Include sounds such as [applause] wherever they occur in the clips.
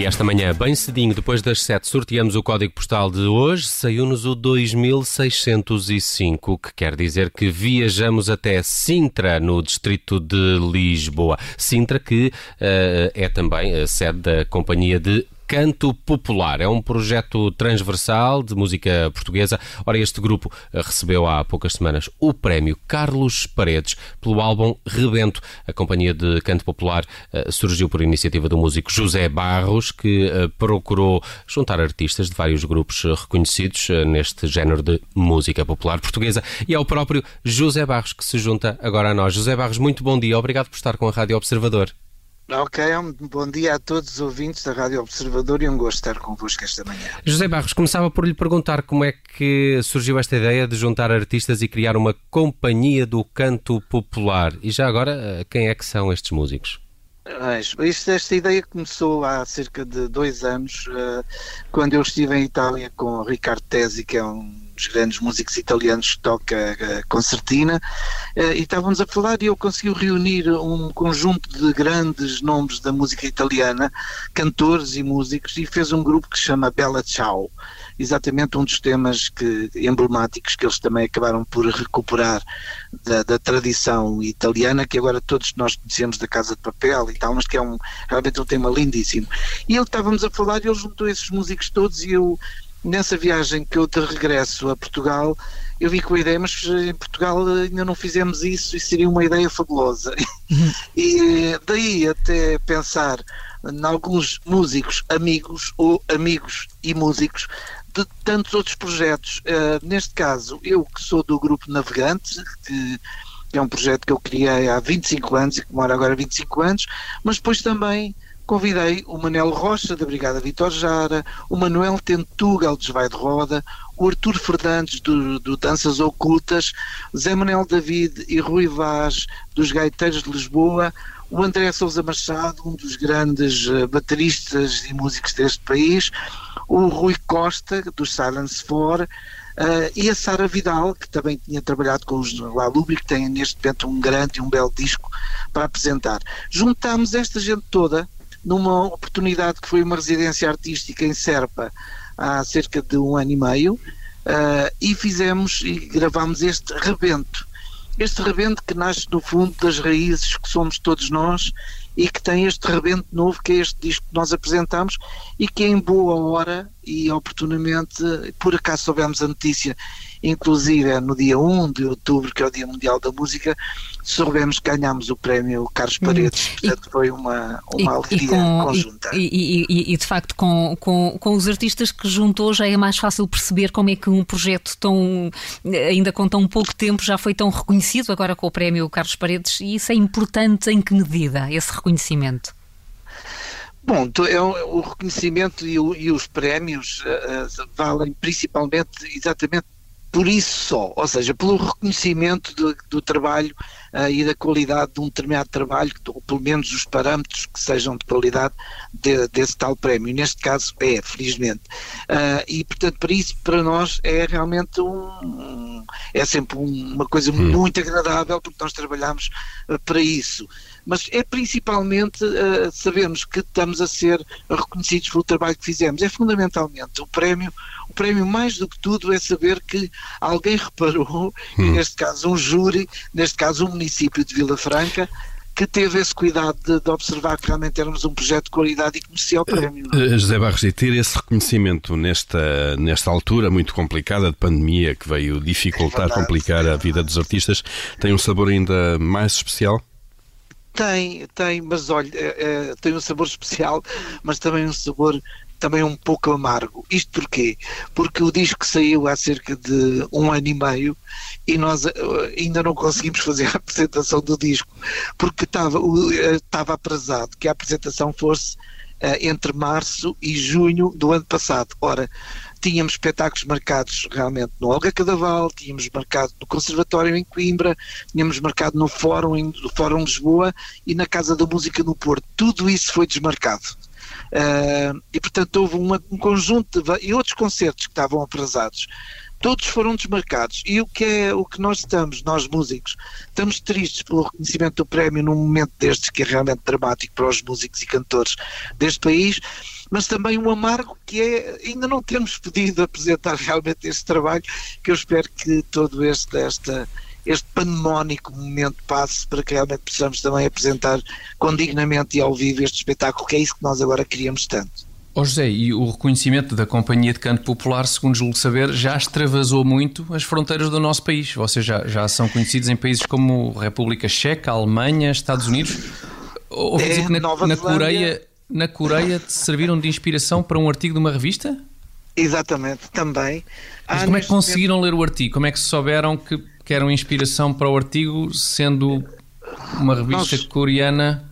E esta manhã, bem cedinho, depois das 7, sorteamos o código postal de hoje. Saiu-nos o 2605, que quer dizer que viajamos até Sintra, no distrito de Lisboa. Sintra, que uh, é também a sede da Companhia de Canto Popular. É um projeto transversal de música portuguesa. Ora, este grupo eh, recebeu há poucas semanas o prémio Carlos Paredes pelo álbum Rebento. A companhia de Canto Popular eh, surgiu por iniciativa do músico José Barros, que eh, procurou juntar artistas de vários grupos reconhecidos neste género de música popular portuguesa. E é o próprio José Barros que se junta agora a nós. José Barros, muito bom dia. Obrigado por estar com a Rádio Observador. Ok, bom dia a todos os ouvintes da Rádio Observador e um gosto estar convosco esta manhã. José Barros, começava por lhe perguntar como é que surgiu esta ideia de juntar artistas e criar uma companhia do canto popular. E já agora, eh, quem é que são estes músicos? Isto, esta ideia começou há cerca de dois anos, uh, quando eu estive em Itália com Ricardo Tesi, que é um dos grandes músicos italianos que toca uh, concertina, uh, e estávamos a falar e eu consegui reunir um conjunto de grandes nomes da música italiana, cantores e músicos, e fez um grupo que se chama Bella Ciao exatamente um dos temas que, emblemáticos que eles também acabaram por recuperar da, da, tradição italiana, que agora todos nós conhecemos da Casa de Papel e tal, mas que é um, realmente um tema lindíssimo. E ele estávamos a falar e ele juntou esses músicos todos e eu, nessa viagem que eu de regresso a Portugal, eu vi com a ideia, mas em Portugal ainda não fizemos isso e seria uma ideia fabulosa. [laughs] E daí até pensar em alguns músicos amigos ou amigos e músicos de tantos outros projetos. Uh, neste caso, eu que sou do Grupo Navegante, que é um projeto que eu criei há 25 anos e que mora agora há 25 anos, mas depois também convidei o Manel Rocha, da Brigada Vitor Jara, o Manuel Tentugal, de Vai de Roda, o Artur Fernandes, do, do Danças Ocultas, Zé Manuel David e Rui Vaz, dos Gaiteiros de Lisboa, o André Sousa Machado, um dos grandes uh, bateristas e músicos deste país, o Rui Costa, dos Silence 4, uh, e a Sara Vidal, que também tinha trabalhado com os Lalubi, que tem neste momento um grande e um belo disco para apresentar. Juntámos esta gente toda numa oportunidade que foi uma residência artística em Serpa há cerca de um ano e meio, uh, e fizemos e gravámos este rebento. Este rebento que nasce no fundo das raízes que somos todos nós e que tem este rebento novo que é este disco que nós apresentamos e que em boa hora e oportunamente, por acaso soubemos a notícia inclusive no dia 1 de outubro, que é o Dia Mundial da Música, soubemos que ganhámos o prémio Carlos hum. Paredes, hum, portanto e, foi uma, uma alegria com, conjunta. E, e, e, de facto, com, com, com os artistas que juntou, já é mais fácil perceber como é que um projeto tão, ainda com tão pouco tempo, já foi tão reconhecido agora com o prémio Carlos Paredes, e isso é importante em que medida, esse reconhecimento? Bom, é o reconhecimento e, o, e os prémios uh, valem principalmente exatamente por isso só, ou seja, pelo reconhecimento do, do trabalho e da qualidade de um determinado trabalho, ou pelo menos os parâmetros que sejam de qualidade de, desse tal prémio. Neste caso é, felizmente. Uh, e, portanto, para isso, para nós, é realmente um. é sempre um, uma coisa hum. muito agradável, porque nós trabalhamos uh, para isso mas é principalmente uh, sabermos que estamos a ser reconhecidos pelo trabalho que fizemos. É fundamentalmente o prémio, o prémio mais do que tudo é saber que alguém [laughs] reparou, hum. neste caso um júri, neste caso um município de Vila Franca, que teve esse cuidado de, de, observar que realmente éramos um projeto de qualidade e o prémio. Uh, José Barros, e ter esse reconhecimento nesta, nesta altura muito complicada de pandemia que veio dificultar, é verdade, complicar é a vida dos artistas, tem um sabor ainda mais especial? Tem, tem, mas olha, é, tem um sabor especial, mas também um sabor também um pouco amargo. Isto porquê? Porque o disco saiu há cerca de um ano e meio e nós uh, ainda não conseguimos fazer a [laughs] apresentação do disco, porque estava, uh, estava atrasado que a apresentação fosse uh, entre março e junho do ano passado. Ora, tínhamos espetáculos marcados realmente no Olga Cadaval, tínhamos marcado no Conservatório em Coimbra, tínhamos marcado no Fórum, no Fórum Lisboa e na Casa da Música no Porto. Tudo isso foi desmarcado. Uh, e portanto houve uma, um conjunto de, e outros concertos que estavam atrasados todos foram desmarcados. E o que é o que nós estamos, nós músicos, estamos tristes pelo reconhecimento do prémio num momento destes que é realmente dramático para os músicos e cantores deste país, mas também um amargo que é ainda não temos [laughs] podido apresentar realmente este trabalho, que eu espero que todo este, esta, este pandemónico momento passe para que realmente possamos também apresentar condignamente e ao vivo este espetáculo, que é isso que nós agora queríamos tanto. Ó oh José, e o reconhecimento da Companhia de Canto Popular, segundo julgo saber, já extravasou muito as fronteiras do nosso país. Vocês já, já são conhecidos em países como República Checa, Alemanha, Estados Unidos. Ouvi dizer é, que na, na Coreia, na Coreia te serviram de inspiração para um artigo de uma revista? Exatamente, também. Mas como é que conseguiram ler o artigo? Como é que souberam que, que eram inspiração para o artigo, sendo uma revista Nós... coreana?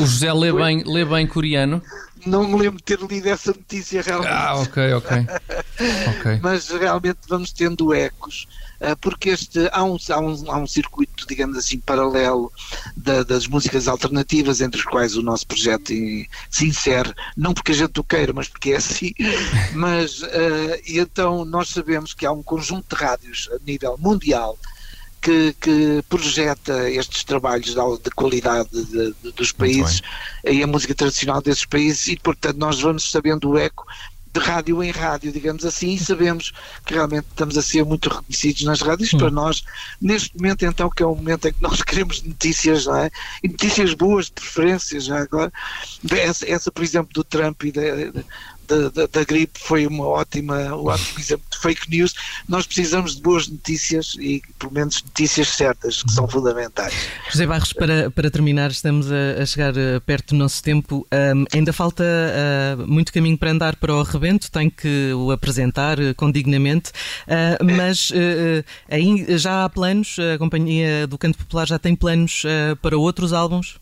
O José lê [laughs] bem, lê bem coreano? não me lembro de ter lido essa notícia realmente. Ah, ok, ok. Okay. [laughs] Mas realmente vamos tendo ecos, ah, porque este, há, um, há, um, há um circuito, digamos assim, paralelo da, das músicas alternativas, entre as quais o nosso projeto se insere, não porque a gente o queira, mas porque é assim. [laughs] Mas, uh, e então nós sabemos que há um conjunto de rádios a nível mundial que, que, projeta estes trabalhos de, qualidade de, de, dos países e a música tradicional desses países e portanto nós vamos sabendo o eco de rádio em rádio, digamos assim, e sabemos que realmente estamos a ser muito reconhecidos nas rádios. Hum. Para nós, neste momento, então, que é o momento em que nós [laughs] queremos notícias, não é? E notícias boas, de preferência, já agora. Essa, essa por exemplo, do Trump e da, da, da, da, gripe foi uma ótima, um ótimo exemplo de fake news. Nós precisamos de boas notícias e, pelo menos, notícias certas, que são fundamentais. José Barros, para, para terminar, estamos a, a chegar eh, perto do nosso tempo. Um, ainda falta uh, muito caminho para andar para o rebento, tem que o apresentar uh, condignamente, uh, mas aí já há planos, a Companhia do Canto Popular já tem planos para outros álbuns?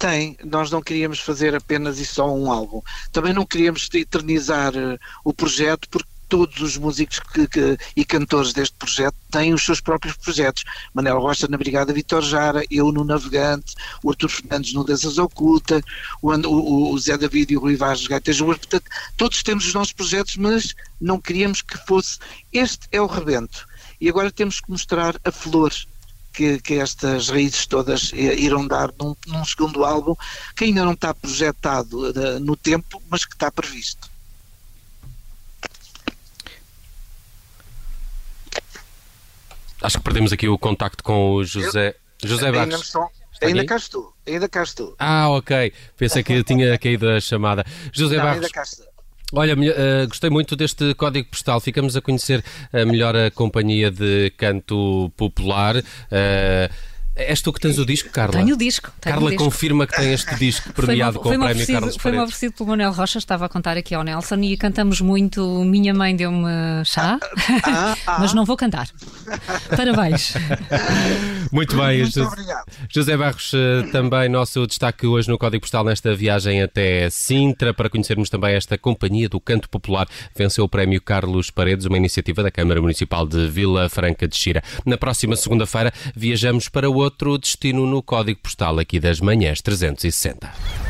Tem, nós não queríamos fazer apenas e só um álbum. Também não queríamos eternizar uh, o projeto porque todos os músicos que, que, e cantores deste projeto têm os seus próprios projetos. Manel Rocha na Brigada Vitor Jara, eu no Navegante, o Artur Fernandes no Danças Oculta, o, o, o, Zé David e o Rui Vaz Gaitas Portanto, todos temos os nossos projetos, mas não queríamos que fosse. Este é o rebento. E agora temos que mostrar a flor que, que estas raízes todas irão dar num, num, segundo álbum que ainda não está projetado uh, no tempo, mas que está previsto. Acho que perdemos aqui o contacto com o José, Eu, José Barros. Ainda cá estou, ainda cá estou. Ah, ok. Pensei que tinha caído a chamada. José não, Barros. Ainda cá estou. Olha, uh, gostei muito deste código postal. Ficamos a conhecer uh, melhor a companhia de canto popular. Uh, És tu que tens o disco, Carla? Tenho o disco. Tenho Carla o disco. confirma que tem este disco premiado com o prémio Carlos Foi-me oferecido pelo Manuel Rocha, estava a contar aqui ao Nelson, e cantamos muito Minha Mãe Deu-me Chá, ah, ah, mas não vou cantar. [laughs] Parabéns. Muito bem. Muito José, obrigado. José Barros, eh, também nosso destaque hoje no Código Postal nesta viagem até Sintra, para conhecermos também esta Companhia do Canto Popular. Venceu o prémio Carlos Paredes, uma iniciativa da Câmara Municipal de Vila Franca de Xira. Na próxima segunda-feira viajamos para outro destino no código postal aqui das manhãs 360.